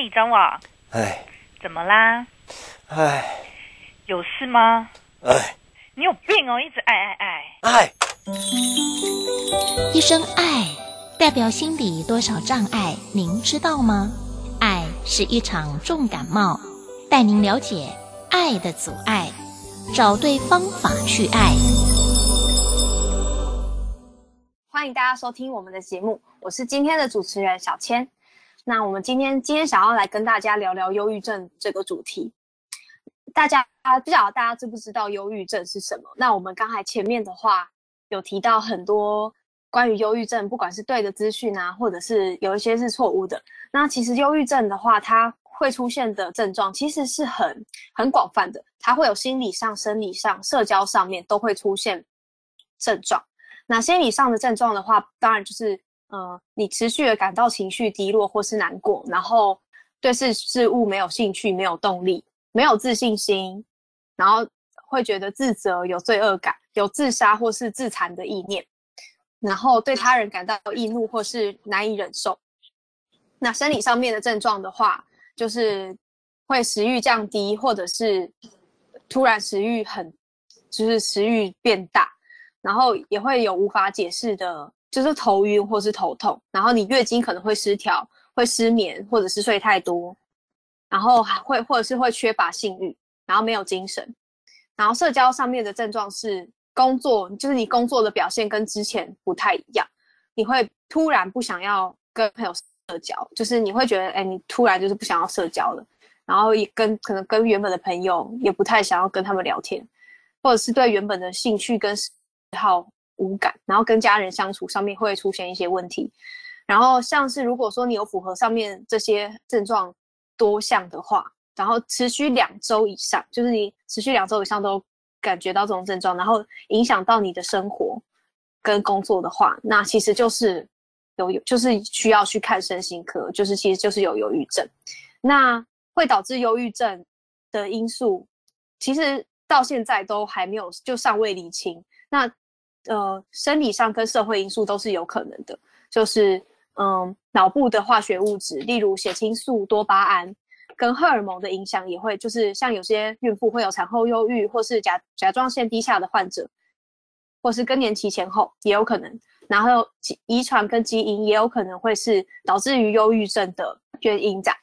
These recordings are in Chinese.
嘿，张网，哎怎么啦？哎有事吗？哎你有病哦，一直爱爱爱。哎，一声爱代表心里多少障碍，您知道吗？爱是一场重感冒，带您了解爱的阻碍，找对方法去爱。欢迎大家收听我们的节目，我是今天的主持人小千。那我们今天今天想要来跟大家聊聊忧郁症这个主题。大家不晓得大家知不知道忧郁症是什么？那我们刚才前面的话有提到很多关于忧郁症，不管是对的资讯啊，或者是有一些是错误的。那其实忧郁症的话，它会出现的症状其实是很很广泛的，它会有心理上、生理上、社交上面都会出现症状。那心理上的症状的话，当然就是呃，你持续的感到情绪低落或是难过，然后对事事物没有兴趣、没有动力、没有自信心，然后会觉得自责、有罪恶感、有自杀或是自残的意念，然后对他人感到易怒或是难以忍受。那生理上面的症状的话，就是会食欲降低，或者是突然食欲很，就是食欲变大。然后也会有无法解释的，就是头晕或是头痛，然后你月经可能会失调，会失眠或者是睡太多，然后还会或者是会缺乏性欲，然后没有精神，然后社交上面的症状是工作，就是你工作的表现跟之前不太一样，你会突然不想要跟朋友社交，就是你会觉得，哎，你突然就是不想要社交了，然后也跟可能跟原本的朋友也不太想要跟他们聊天，或者是对原本的兴趣跟好无感，然后跟家人相处上面会出现一些问题，然后像是如果说你有符合上面这些症状多项的话，然后持续两周以上，就是你持续两周以上都感觉到这种症状，然后影响到你的生活跟工作的话，那其实就是有有就是需要去看身心科，就是其实就是有忧郁症。那会导致忧郁症的因素，其实到现在都还没有就尚未理清。那呃，生理上跟社会因素都是有可能的，就是嗯，脑部的化学物质，例如血清素、多巴胺，跟荷尔蒙的影响也会，就是像有些孕妇会有产后忧郁，或是甲甲状腺低下的患者，或是更年期前后也有可能。然后遗传跟基因也有可能会是导致于忧郁症的原因在。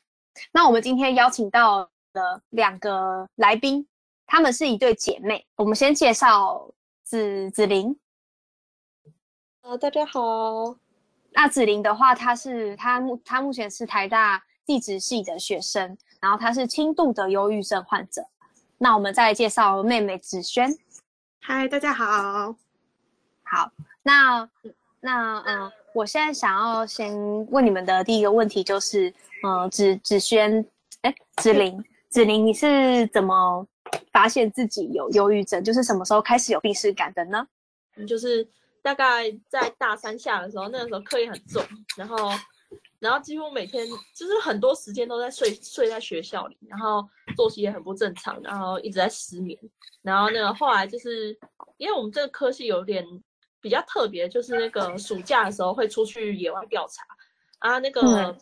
那我们今天邀请到了两个来宾，她们是一对姐妹。我们先介绍。子子玲，啊，大家好。那子玲的话，她是她目她目前是台大地质系的学生，然后她是轻度的忧郁症患者。那我们再来介绍妹妹子萱。嗨，大家好。好，那那嗯，我现在想要先问你们的第一个问题就是，嗯，子子萱，哎，子玲，子玲，你是怎么？发现自己有忧郁症，就是什么时候开始有病耻感的呢？嗯，就是大概在大三下的时候，那个时候课业很重，然后，然后几乎每天就是很多时间都在睡，睡在学校里，然后作息也很不正常，然后一直在失眠。然后那个，后来就是因为我们这个科系有点比较特别，就是那个暑假的时候会出去野外调查啊，那个。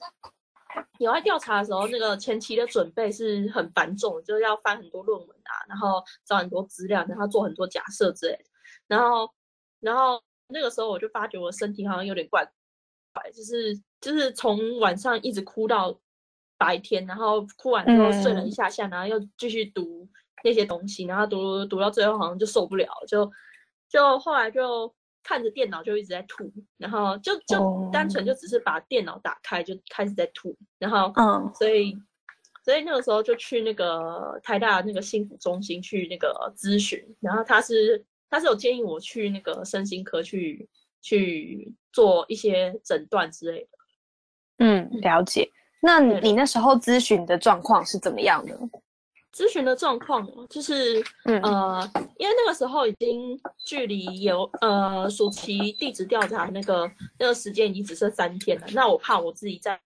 野外调查的时候，那个前期的准备是很繁重，就是要翻很多论文啊，然后找很多资料，然后做很多假设之类的。然后，然后那个时候我就发觉我身体好像有点怪怪，就是就是从晚上一直哭到白天，然后哭完之后睡了一下下，然后又继续读那些东西，然后读读到最后好像就受不了，就就后来就。看着电脑就一直在吐，然后就就单纯就只是把电脑打开就开始在吐，然后嗯，所以所以那个时候就去那个台大那个幸福中心去那个咨询，然后他是他是有建议我去那个身心科去去做一些诊断之类的。嗯，了解。那你那时候咨询的状况是怎么样的？咨询的状况就是，呃，因为那个时候已经距离有呃暑期地质调查那个那个时间已经只剩三天了。那我怕我自己在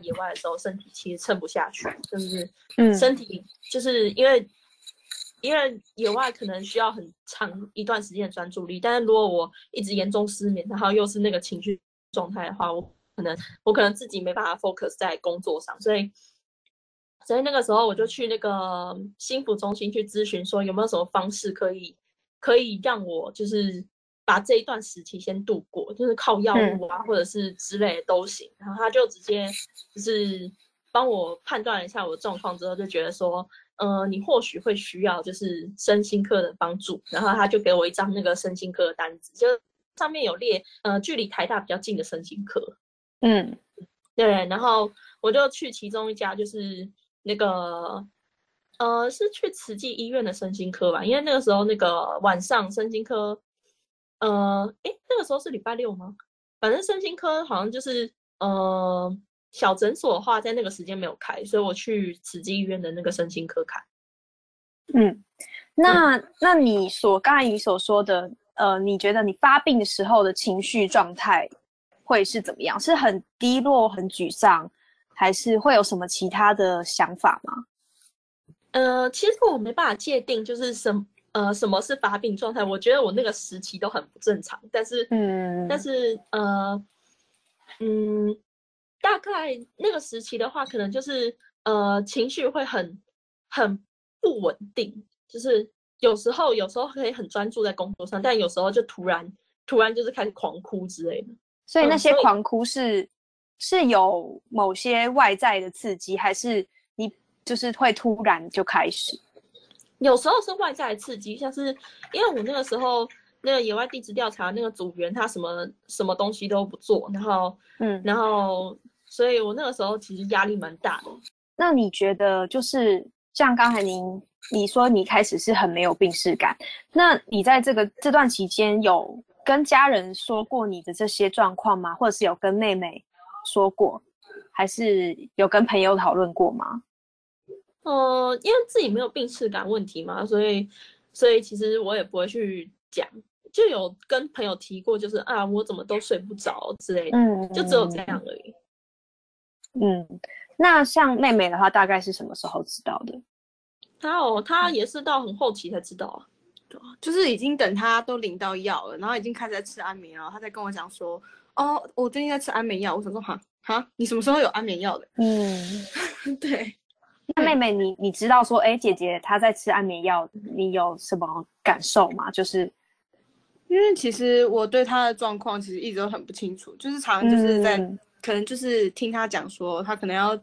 野外的时候身体其实撑不下去，就是嗯身体就是因为因为野外可能需要很长一段时间的专注力，但是如果我一直严重失眠，然后又是那个情绪状态的话，我可能我可能自己没办法 focus 在工作上，所以。所以那个时候我就去那个心福中心去咨询，说有没有什么方式可以可以让我就是把这一段时期先度过，就是靠药物啊、或者是之类的都行。然后他就直接就是帮我判断了一下我的状况之后，就觉得说，呃，你或许会需要就是身心科的帮助。然后他就给我一张那个身心科的单子，就上面有列呃距离台大比较近的身心科。嗯，对，然后我就去其中一家，就是那个，呃，是去慈济医院的身心科吧，因为那个时候那个晚上身心科，呃，诶，那个时候是礼拜六吗？反正身心科好像就是，呃，小诊所的话在那个时间没有开，所以我去慈济医院的那个身心科看。嗯，那那你所刚才你所说的，呃，你觉得你发病的时候的情绪状态会是怎么样？是很低落、很沮丧，还是会有什么其他的想法吗？呃，其实我没办法界定，就是什呃什么是发病状态。我觉得我那个时期都很不正常，但是嗯但是呃嗯，大概那个时期的话，可能就是呃情绪会很很不稳定，就是有时候有时候可以很专注在工作上，但有时候就突然突然就是开始狂哭之类的。所以那些狂哭是、是有某些外在的刺激，还是你就是会突然就开始？有时候是外在的刺激，像是因为我那个时候那个野外地质调查那个组员，他什么什么东西都不做，然后嗯，然后所以我那个时候其实压力蛮大的。那你觉得就是像刚才您你说你开始是很没有病视感，那你在这个这段期间有跟家人说过你的这些状况吗？或者是有跟妹妹说过，还是有跟朋友讨论过吗？呃，因为自己没有病耻感问题嘛，所以所以其实我也不会去讲，就有跟朋友提过，就是啊，我怎么都睡不着之类的，嗯就只有这样而已。嗯，那像妹妹的话，大概是什么时候知道的？她哦，她也是到很后期才知道啊。就是已经等她都领到药了，然后已经开始在吃安眠药，她才跟我讲说，哦，我最近在吃安眠药。我想说，哈哈，你什么时候有安眠药的？嗯，对，那妹妹你你知道说，哎，姐姐她在吃安眠药，你有什么感受吗？就是因为其实我对她的状况其实一直都很不清楚，就是常常就是在、嗯可能就是听他讲说，他可能要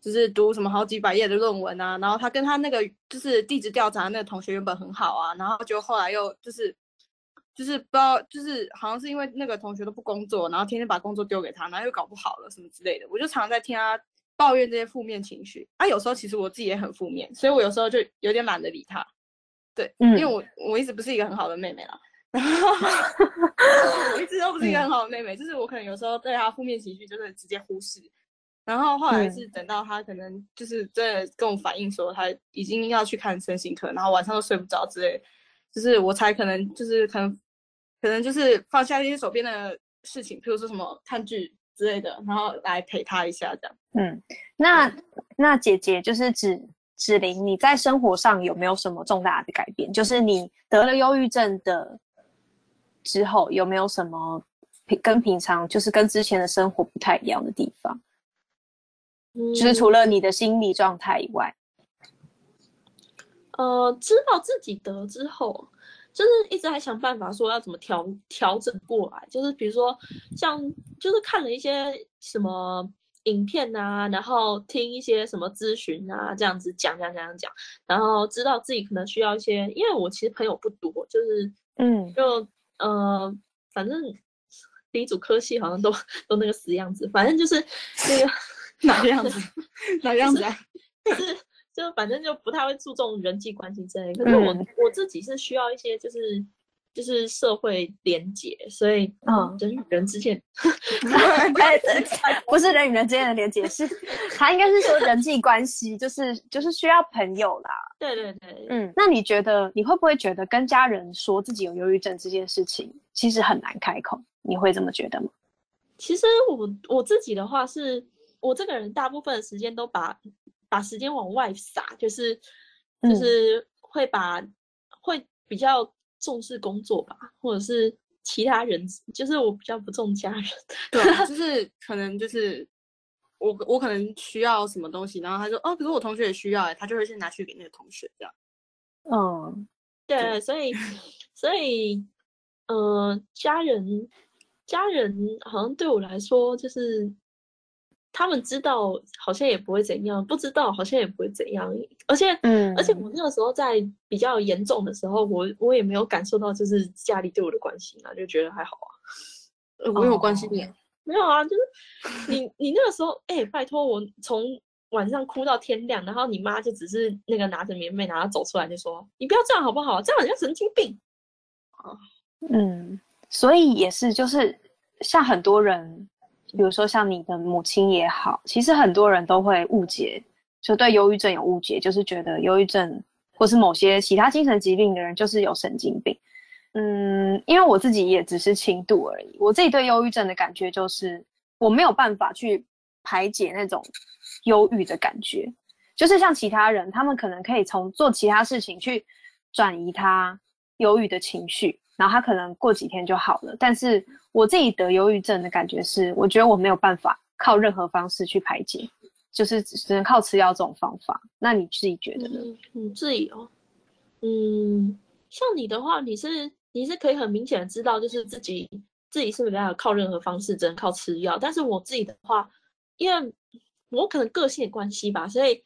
就是读什么好几百页的论文啊，然后他跟他那个就是地质调查那个同学原本很好啊，然后就后来又就是就是不知道就是好像是因为那个同学都不工作，然后天天把工作丢给他，然后又搞不好了什么之类的，我就常在听他抱怨这些负面情绪啊，有时候其实我自己也很负面，所以我有时候就有点懒得理他，对，因为我我一直不是一个很好的妹妹啦。然 后我一直都不是一个很好的妹妹，就是我可能有时候对她负面情绪就是直接忽视，然后后来是等到她可能就是真的跟我反映说她已经要去看身心科，然后晚上都睡不着之类，就是我才可能就是可能可能就是放下一些手边的事情，譬如说什么看剧之类的，然后来陪她一下这样。嗯，那那姐姐就是指芷玲，你在生活上有没有什么重大的改变？就是你得了忧郁症的之后，有没有什么平跟平常就是跟之前的生活不太一样的地方？嗯，就是除了你的心理状态以外，呃，知道自己得之后，就是一直还想办法说要怎么调调整过来。就是比如说，像就是看了一些什么影片啊，然后听一些什么咨询啊，这样子讲讲讲讲讲，然后知道自己可能需要一些，因为我其实朋友不多，就是嗯就呃，反正第一组科系好像都都那个死样子，反正就是那个 哪个样子？哪个样子啊？就是就反正就不太会注重人际关系之类。可是我、嗯我自己是需要一些就是就是社会连结，所以嗯人与人之间，哎，不是人与人之间的连接，是他应该是说人际关系，就是就是需要朋友啦。对对对，嗯，那你觉得你会不会觉得跟家人说自己有忧郁症这件事情，其实很难开口？你会这么觉得吗？其实我我自己的话是，我这个人大部分的时间都把把时间往外撒，就是就嗯是会把、会比较重视工作吧，或者是其他人，就是我比较不重家人。对啊，就是可能就是我我可能需要什么东西，然后他说哦，可是我同学也需要哎，他就会先拿去给那个同学这样。嗯，对，所以 所以呃，家人家人好像对我来说就是。他们知道好像也不会怎样，不知道好像也不会怎样，而且，嗯而且我那个时候在比较严重的时候，我我也没有感受到就是家里对我的关心啊，就觉得还好啊。呃我有关心你，没有啊，就是你你那个时候，哎、拜托我从晚上哭到天亮，然后你妈就只是那个拿着棉被，然后走出来就说：“你不要这样好不好？这样很像神经病。嗯，所以也是，就是像很多人，比如说像你的母亲也好，其实很多人都会误解，就对忧郁症有误解，就是觉得忧郁症或是某些其他精神疾病的人就是有神经病。嗯，因为我自己也只是轻度而已，我自己对忧郁症的感觉就是我没有办法去排解那种忧郁的感觉，就是像其他人，他们可能可以从做其他事情去转移他忧郁的情绪，然后他可能过几天就好了。但是我自己得忧郁症的感觉是，我觉得我没有办法靠任何方式去排解，就是只能靠吃药这种方法。那你自己觉得呢？嗯，你自己哦，嗯，像你的话，你是你是可以很明显的知道，就是自己自己是没办法靠任何方式，只能靠吃药。但是我自己的话，因为我可能个性的关系吧，所以，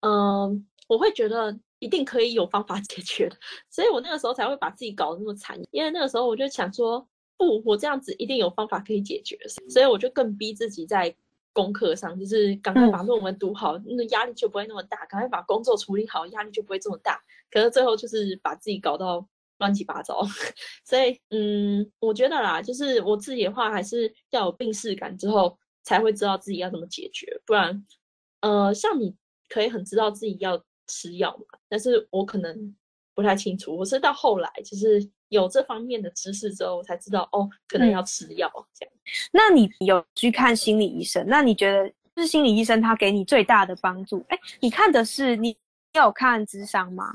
嗯、我会觉得一定可以有方法解决的，所以我那个时候才会把自己搞得那么惨。因为那个时候我就想说，不，我这样子一定有方法可以解决，所以我就更逼自己在功课上，就是赶快把论文读好，那压力就不会那么大；赶快把工作处理好，压力就不会这么大。可是最后就是把自己搞到乱七八糟，所以嗯，我觉得啦，就是我自己的话，还是要有病视感之后，才会知道自己要怎么解决。不然，呃，像你可以很知道自己要吃药嘛，但是我可能不太清楚。我是到后来就是有这方面的知识之后，我才知道哦，可能嗯要吃药这样。那你有去看心理医生？那你觉得就是心理医生他给你最大的帮助？哎，你看的是你你有看智商吗？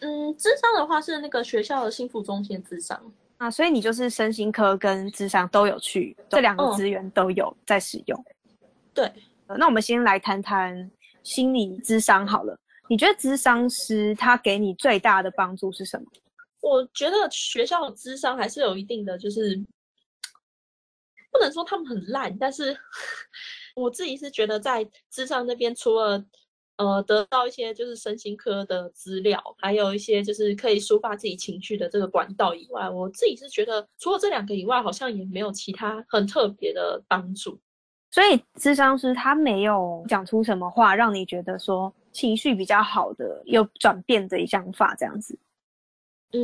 嗯，智商的话是那个学校的幸福中心的智商。啊，所以你就是身心科跟智商都有去，这两个嗯资源都有在使用。对，呃那我们先来谈谈心理智商好了。你觉得智商师他给你最大的帮助是什么？我觉得学校的智商还是有一定的，就是不能说他们很烂，但是我自己是觉得在智商那边，除了呃得到一些就是身心科的资料，还有一些就是可以抒发自己情绪的这个管道以外，我自己是觉得除了这两个以外，好像也没有其他很特别的帮助。所以智商师他没有讲出什么话，让你觉得说情绪比较好的有转变的想法这样子。嗯，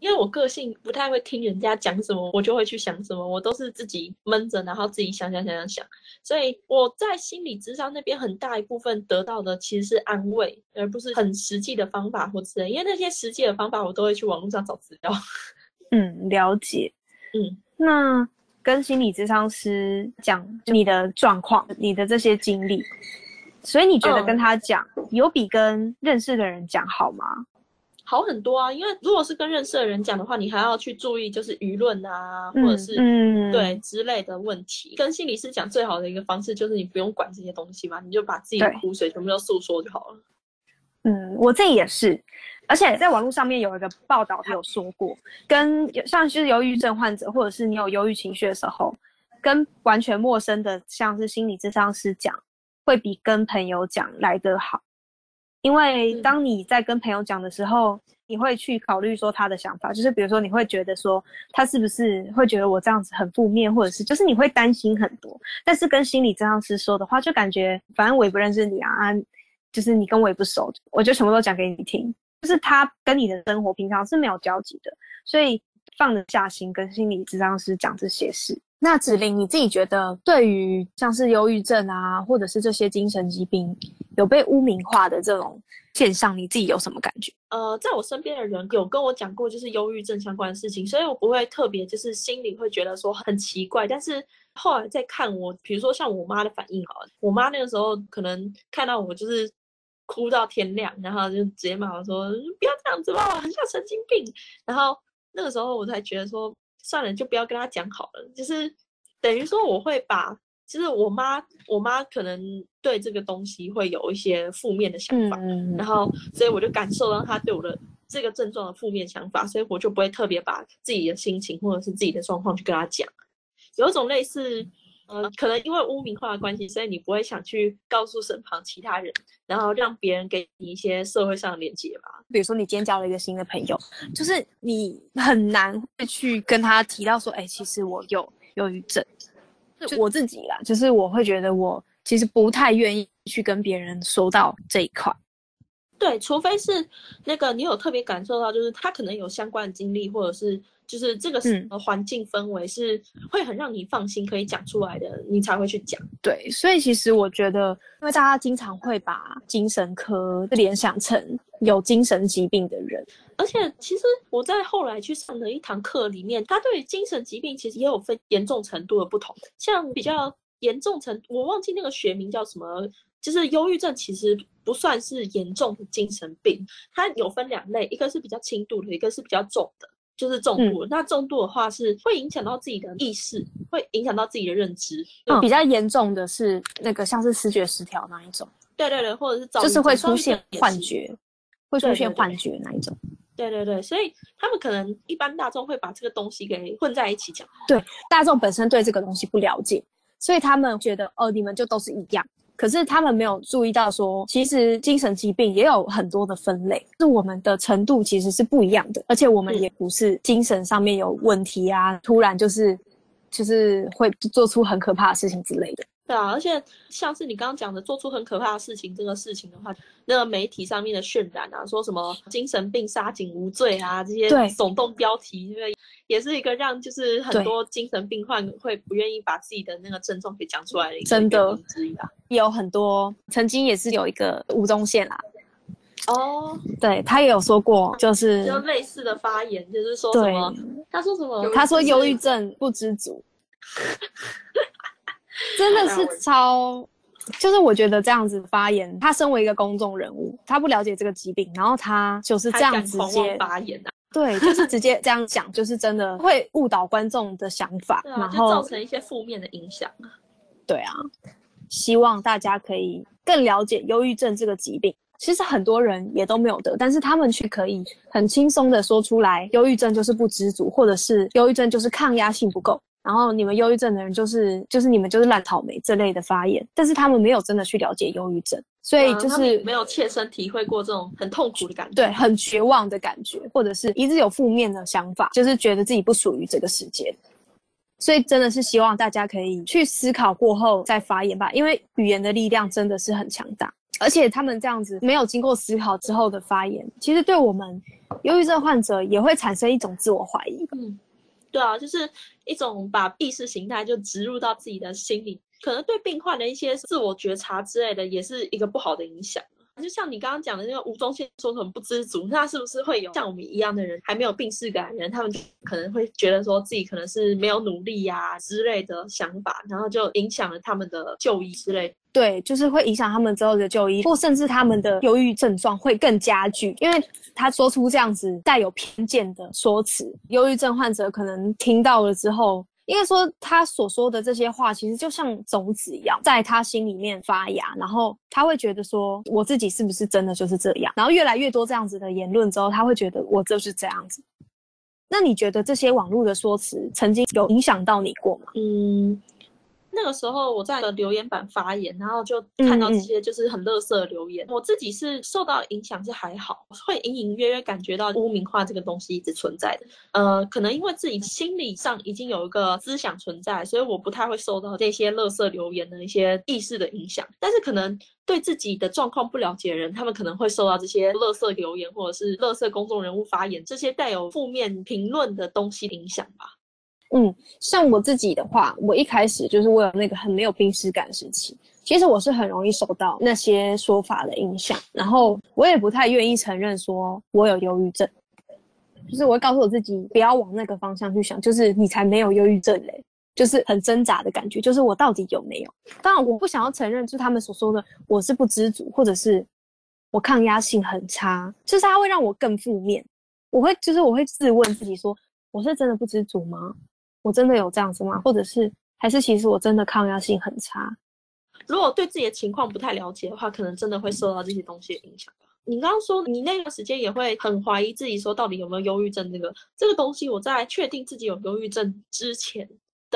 因为我个性不太会听人家讲什么，我就会去想什么，我都是自己闷着，然后自己想想想想想。所以我在心理智商那边很大一部分得到的其实是安慰，而不是很实际的方法或之类。因为那些实际的方法，我都会去网络上找资料。嗯，了解。嗯，那跟心理智商师讲你的状况、你的这些经历，所以你觉得嗯跟他讲、有比跟认识的人讲好吗？好很多啊，因为如果是跟认识的人讲的话，你还要去注意就是舆论啊，或者是、嗯对之类的问题。跟心理师讲最好的一个方式就是你不用管这些东西嘛，你就把自己的苦水全部都诉说就好了。嗯，我自己也是，而且在网络上面有一个报道有说过，跟像是忧郁症患者，或者是你有忧郁情绪的时候，跟完全陌生的像是心理咨商师讲，会比跟朋友讲来得好，因为嗯当你在跟朋友讲的时候，你会去考虑说他的想法，就是比如说你会觉得说他是不是会觉得我这样子很负面，或者是就是你会担心很多，但是跟心理治疗师说的话，就感觉反正我也不认识你啊，啊就是你跟我也不熟，我就全部都讲给你听。就是他跟你的生活平常是没有交集的，所以放得下心跟心理治疗师讲这些事。那子玲，你自己觉得对于像是忧郁症啊，或者是这些精神疾病有被污名化的这种现象，你自己有什么感觉？呃，在我身边的人有跟我讲过就是忧郁症相关的事情，所以我不会特别就是心里会觉得说很奇怪。但是后来再看我，比如说像我妈的反应好了，我妈那个时候可能看到我就是哭到天亮，然后就直接骂我说不要这样子吧，很像神经病。然后那个时候我才觉得说算了，就不要跟他讲好了，就是等于说我会把。就是我妈，我妈可能对这个东西会有一些负面的想法，嗯然后所以我就感受到她对我的这个症状的负面想法，所以我就不会特别把自己的心情或者是自己的状况去跟她讲，有一种类似。呃，可能因为污名化的关系，所以你不会想去告诉身旁其他人，然后让别人给你一些社会上的连接吧。比如说你今天交了一个新的朋友，就是你很难会去跟他提到说，哎、其实我有忧郁症。就我自己啦，就是我会觉得我其实不太愿意去跟别人说到这一块。对，除非是那个你有特别感受到，就是他可能有相关的经历，或者是就是这个环境氛围是会很让你放心可以讲出来的，你才会去讲。对，所以其实我觉得，因为大家经常会把精神科联想成有精神疾病的人，而且其实我在后来去上的一堂课里面，他对精神疾病其实也有分严重程度的不同，像比较严重程，我忘记那个学名叫什么，就是忧郁症其实不算是严重的精神病，它有分两类，一个是比较轻度的，一个是比较重的。就是重度的，那重度的话是会影响到自己的意识，会影响到自己的认知。嗯，比较严重的是那个像是视觉失调那一种，对对对，或者是就是会出现幻。觉，会出现幻觉那一种。对对对，所以他们可能一般大众会把这个东西给混在一起讲。对大众本身对这个东西不了解，所以他们觉得哦，你们就都是一样。可是他们没有注意到说，其实精神疾病也有很多的分类，是我们的程度其实是不一样的，而且我们嗯也不是精神上面有问题啊，突然就是就是会做出很可怕的事情之类的。对啊，而且像是你刚刚讲的，做出很可怕的事情，这个事情的话，那个媒体上面的渲染啊，说什么精神病杀警无罪啊，这些对耸动标题，因为也是一个让就是很多精神病患会不愿意把自己的那个症状给讲出来的一个真的原因之一啊。有很多曾经也是有一个吴宗宪啦，哦，对他也有说过，就是就类似的发言，就是说什么，他说什么，他说忧郁症不知足，真的是超，就是我觉得这样子发言，他身为一个公众人物，他不了解这个疾病，然后他就是这样直接，发言啊，对，就是直接这样讲，就是真的会误导观众的想法，然后造成一些负面的影响啊。对啊，希望大家可以更了解忧郁症这个疾病。其实很多人也都没有得，但是他们却可以很轻松的说出来，忧郁症就是不知足，或者是忧郁症就是抗压性不够。然后你们忧郁症的人就是就是你们就是烂草莓这类的发言，但是他们没有真的去了解忧郁症，所以就是没有切身体会过这种很痛苦的感觉。对很绝望的感觉，或者是一直有负面的想法，就是觉得自己不属于这个世界。所以真的是希望大家可以去思考过后再发言吧，因为语言的力量真的是很强大，而且他们这样子没有经过思考之后的发言，其实对我们忧郁症患者也会产生一种自我怀疑。嗯，对啊，就是一种把意识形态就植入到自己的心里，可能对病患的一些自我觉察之类的，也是一个不好的影响。就像你刚刚讲的那个吴宗宪说什么不知足，那是不是会有像我们一样的人，还没有病逝感的人，他们可能会觉得说自己可能是没有努力呀、之类的想法，然后就影响了他们的就医之类。对，就是会影响他们之后的就医，或甚至他们的忧郁症状会更加剧，因为他说出这样子带有偏见的说辞，忧郁症患者可能听到了之后，应该说他所说的这些话，其实就像种子一样，在他心里面发芽，然后他会觉得说，我自己是不是真的就是这样？然后越来越多这样子的言论之后，他会觉得我就是这样子。那你觉得这些网络的说辞曾经有影响到你过吗？嗯，那个时候我在留言板发言，然后就看到这些就是很垃圾的留言。我自己是受到影响是还好，会隐隐约约感觉到污名化这个东西一直存在的。呃，可能因为自己心理上已经有一个思想存在，所以我不太会受到这些垃圾留言的一些意识的影响。但是可能对自己的状况不了解的人，他们可能会受到这些垃圾留言或者是垃圾公众人物发言这些带有负面评论的东西影响吧。嗯，像我自己的话，我一开始就是我有那个很没有病耻感时期，其实我是很容易受到那些说法的影响，然后我也不太愿意承认说我有忧郁症，就是我会告诉我自己不要往那个方向去想，就是你才没有忧郁症嘞，就是很挣扎的感觉，就是我到底有没有？当然我不想要承认，就是他们所说的我是不知足，或者是我抗压性很差，就是它会让我更负面，我会就是我会自问自己说，我是真的不知足吗？我真的有这样子吗？或者是还是其实我真的抗压性很差？如果对自己的情况不太了解的话，可能真的会受到这些东西的影响。你刚刚说你那段时间也会很怀疑自己，说到底有没有忧郁症这个这个东西。我在确定自己有忧郁症之前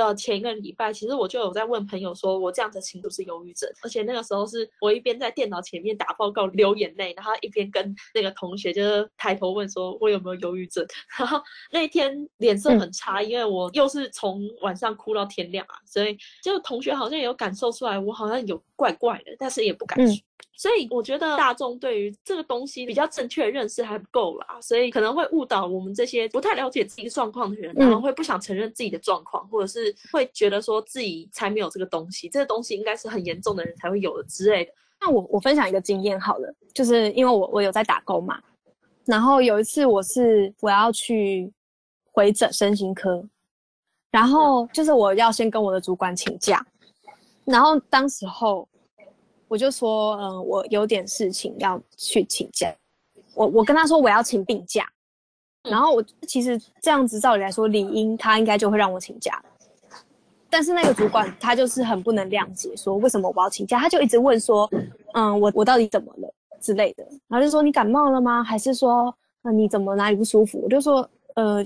的前一个礼拜，其实我就有在问朋友，说我这样的程度是忧郁症。而且那个时候是我一边在电脑前面打报告流眼泪，然后一边跟那个同学就是抬头问说我有没有忧郁症。然后那一天脸色很差，因为我又是从晚上哭到天亮啊，所以就同学好像也有感受出来，我好像有怪怪的，但是也不敢说。所以我觉得大众对于这个东西比较正确的认识还不够啦，所以可能会误导我们这些不太了解自己状况的人，然后会不想承认自己的状况，或者是会觉得说自己才没有这个东西，这个东西应该是很严重的人才会有的之类的。那我我分享一个经验好了，就是因为我我有在打工嘛，然后有一次我是我要去回诊身心科，然后就是我要先跟我的主管请假，然后当时候。我就说，嗯，我有点事情要去请假，我我跟他说我要请病假，然后我其实这样子照理来说，理应他应该就会让我请假，但是那个主管他就是很不能谅解，说为什么我要请假，他就一直问说，嗯，我我到底怎么了之类的，然后就说你感冒了吗？还是说，呃，你怎么哪里不舒服？我就说，呃，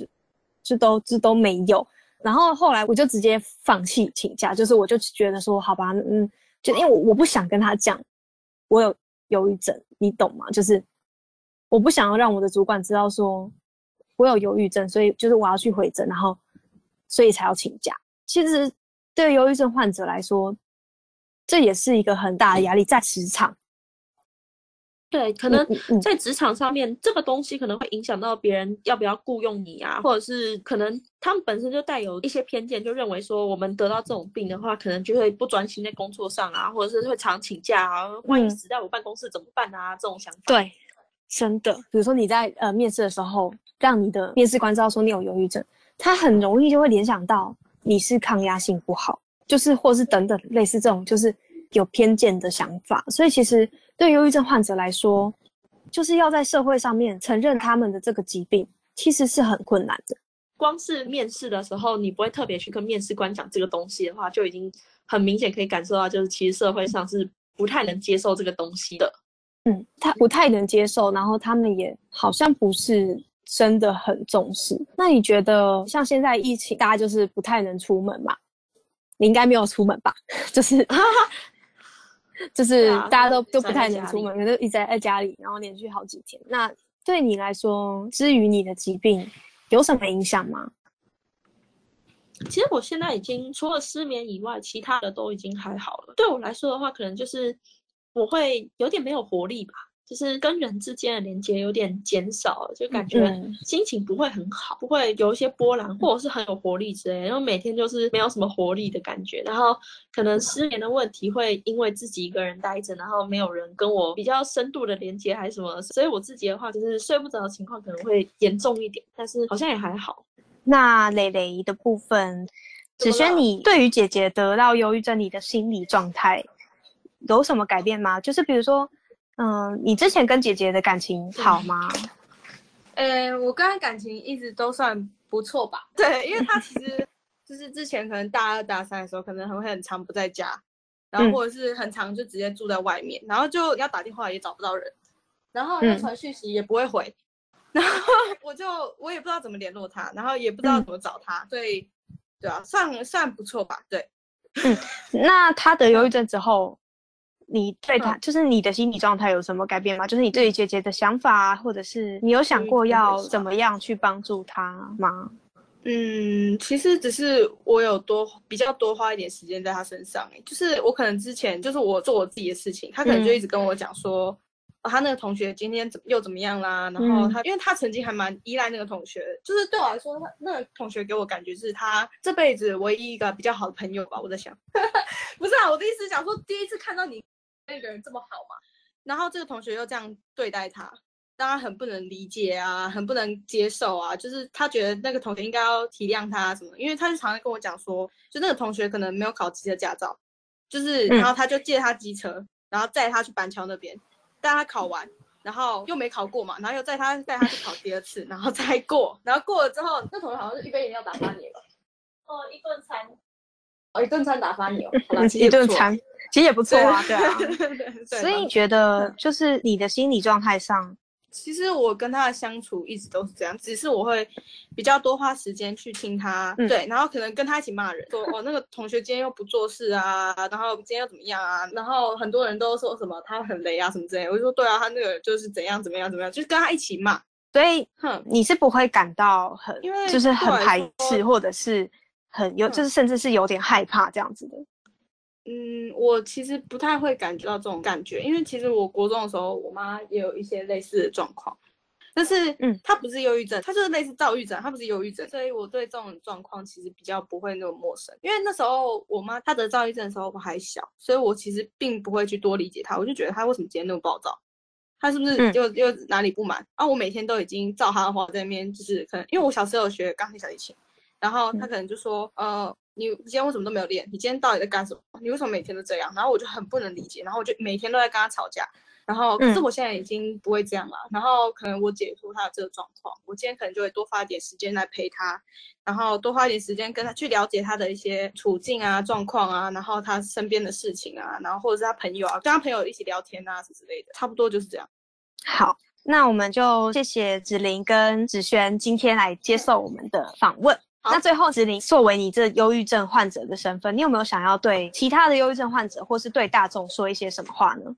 这都这都没有，然后后来我就直接放弃请假，就是我就觉得说，好吧，嗯。就因为我我不想跟他讲我有忧郁症，你懂吗？就是我不想要让我的主管知道说我有忧郁症，所以就是我要去回诊，然后所以才要请假。其实对忧郁症患者来说，这也是一个很大的压力，在职场。对，可能在职场上面，这个东西可能会影响到别人要不要雇佣你啊，或者是可能他们本身就带有一些偏见，就认为说我们得到这种病的话，可能就会不专心在工作上啊，或者是会常请假啊，万一死在我办公室怎么办啊？这种想法。对，真的，比如说你在呃面试的时候，让你的面试官知道说你有忧郁症，他很容易就会联想到你是抗压性不好，就是或是等等类似这种，就是有偏见的想法，所以其实。对忧郁症患者来说，就是要在社会上面承认他们的这个疾病，其实是很困难的。光是面试的时候，你不会特别去跟面试官讲这个东西的话，就已经很明显可以感受到，就是其实社会上是不太能接受这个东西的。嗯，他不太能接受，然后他们也好像不是真的很重视。那你觉得，像现在疫情，大家就是不太能出门嘛？你应该没有出门吧？就是。就是大家都都不太能出门，可能一直在在家里，然后连续好几天。那对你来说，至于你的疾病有什么影响吗？其实我现在已经除了失眠以外，其他的都已经还好了。对我来说的话，可能就是我会有点没有活力吧。就是跟人之间的连接有点减少，就感觉心情不会很好，不会有一些波澜，或者是很有活力之类。然后每天就是没有什么活力的感觉，然后可能失眠的问题会因为自己一个人待着，然后没有人跟我比较深度的连接还是什么，所以我自己的话就是睡不着的情况可能会严重一点，但是好像也还好。那蕾蕾的部分，子轩，你对于姐姐得到忧郁症你的心理状态有什么改变吗？就是比如说。嗯，你之前跟姐姐的感情好吗？呃，我跟她感情一直都算不错吧。对，因为她其实 就是之前可能大二大三的时候，可能很会很长不在家，然后或者是很长就直接住在外面，然后就要打电话也找不到人，然后要传讯息也不会回，然后我就我也不知道怎么联络她，然后也不知道怎么找她，所以对啊，算算不错吧。对，嗯，那她得忧郁症之后。你对他，就是你的心理状态有什么改变吗？就是你对于姐姐的想法，或者是你有想过要怎么样去帮助他吗？嗯，其实只是我有多比较多花一点时间在他身上，就是我可能之前就是我做我自己的事情，他可能就一直跟我讲说，他那个同学今天怎又怎么样啦，然后他因为他曾经还蛮依赖那个同学，就是对我来说，他那个同学给我感觉是他这辈子唯一一个比较好的朋友吧。我在想，不是啊，我的意思想说第一次看到你。那个人这么好嘛？然后这个同学又这样对待他，当然很不能理解啊，很不能接受啊。就是他觉得那个同学应该要体谅他什么，因为他就常常跟我讲说，就那个同学可能没有考机车驾照，就是然后他就借他机车，然后载他去板桥那边，带他考完，然后又没考过嘛，然后又载他带他去考第二次，然后再过，然后过了之后，那同学好像是一杯饮料打发你了，哦，一顿餐。哦，一顿餐打发你哦，好啦一顿餐，其实也不错啊，对啊。所以你觉得就是你的心理状态上，其实我跟他的相处一直都是这样，只是我会比较多花时间去听他，嗯。对，然后可能跟他一起骂人，说哦那个同学今天又不做事啊，然后今天又怎么样啊，然后很多人都说什么他很雷啊什么之类，我就说对啊，他那个就是怎样怎么样怎么样，就是跟他一起骂，所以哼，你是不会感到很，因为就是很排斥，或者是很有，嗯就是甚至是有点害怕这样子的。嗯，我其实不太会感觉到这种感觉，因为其实我国中的时候，我妈也有一些类似的状况，但是，嗯她不是忧郁症，她就是类似躁郁症，她不是忧郁症，所以我对这种状况其实比较不会那么陌生。因为那时候我妈她得躁郁症的时候我还小，所以我其实并不会去多理解她，我就觉得她为什么今天那么暴躁，她是不是嗯又、又哪里不满？啊，我每天都已经照她的话在那边，就是可能因为我小时候有学钢琴、小提琴，然后她可能就说，呃，你今天为什么都没有练？你今天到底在干什么？你为什么每天都这样？然后我就很不能理解，然后我就每天都在跟他吵架。然后，可是嗯我现在已经不会这样了。然后，可能我解脱他的这个状况，我今天可能就会多花一点时间来陪他，然后多花一点时间跟他去了解他的一些处境啊、状况啊，然后他身边的事情啊，然后或者是他朋友啊，跟他朋友一起聊天啊，之类的，差不多就是这样。好，那我们就谢谢子琳跟子轩今天来接受我们的访问。好。那最后，子琳作为你这忧郁症患者的身份，你有没有想要对其他的忧郁症患者，或是对大众说一些什么话呢？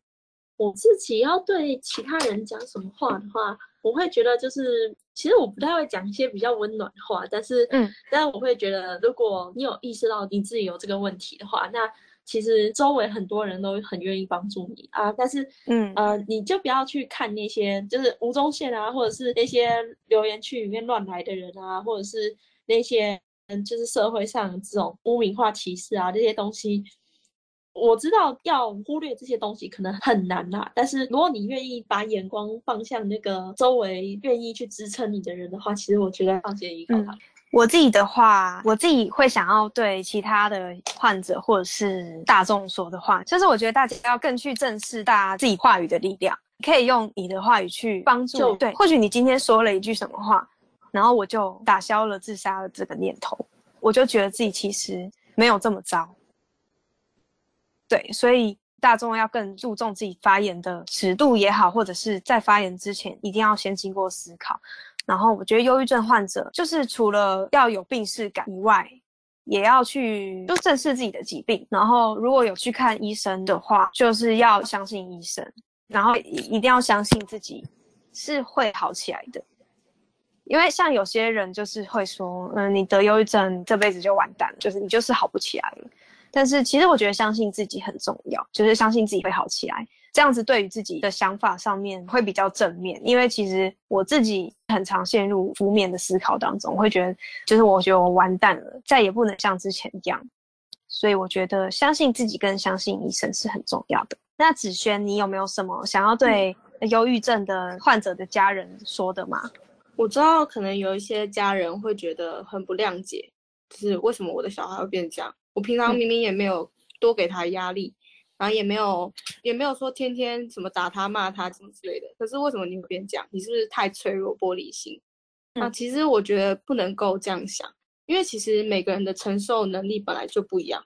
我自己要对其他人讲什么话的话，我会觉得就是，其实我不太会讲一些比较温暖的话，但是，嗯，但是我会觉得，如果你有意识到你自己有这个问题的话，那其实周围很多人都很愿意帮助你啊，但是，嗯。呃，你就不要去看那些就是吴宗宪啊，或者是那些留言区里面乱来的人啊，或者是那些嗯，就是社会上这种污名化、歧视啊这些东西。我知道要忽略这些东西可能很难啦，但是如果你愿意把眼光放向那个周围愿意去支撑你的人的话，其实我觉得放心依靠他。我自己的话，我自己会想要对其他的患者或者是大众说的话，就是我觉得大家要更去正视大家自己话语的力量，可以用你的话语去帮助就对。或许你今天说了一句什么话，然后我就打消了自杀的这个念头，我就觉得自己其实没有这么糟。对，所以大众要更注重自己发言的尺度也好，或者是在发言之前一定要先经过思考。然后我觉得忧郁症患者就是除了要有病视感以外，也要去就正视自己的疾病。然后如果有去看医生的话，就是要相信医生，然后一一定要相信自己是会好起来的。因为像有些人就是会说，嗯，你得忧郁症这辈子就完蛋了，就是你就是好不起来了。但是其实我觉得相信自己很重要，就是相信自己会好起来。这样子对于自己的想法上面会比较正面，因为其实我自己很常陷入负面的思考当中，会觉得就是我觉得我完蛋了，再也不能像之前一样。所以我觉得相信自己跟相信医生是很重要的。那子轩，你有没有什么想要对忧郁症的患者的家人说的吗？我知道可能有一些家人会觉得很不谅解，就是为什么我的小孩会变成这样？我平常嗯明明也没有多给他压力，然后也没有也没有说天天什么打他骂他什么之类的，可是为什么你会变这样？你是不是太脆弱玻璃心？啊，嗯其实我觉得不能够这样想，因为其实每个人的承受能力本来就不一样。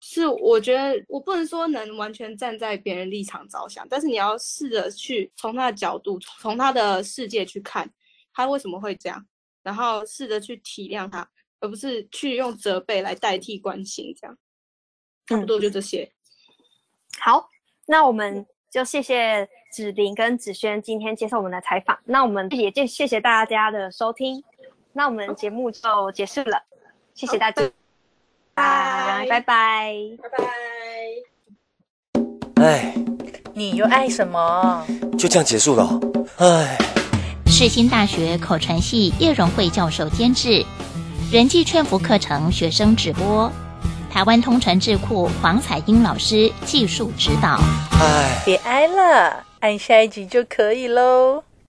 是，我觉得我不能说能完全站在别人立场着想，但是你要试着去从他的角度，从他的世界去看，他为什么会这样，然后试着去体谅他，而不是去用责备来代替关心，这样。差不多就这些。好，那我们就谢谢子琳跟子轩今天接受我们的采访。那我们也谢谢谢大家的收听，那我们节目就结束了，谢谢大家，拜拜拜。拜拜。哎，你又爱什么？就这样结束了哦。哎，世新大学口传系叶荣惠教授监制，人际劝服课程学生直播，台湾通传智库黄彩英老师技术指导。唉。别挨了，按下一集就可以喽。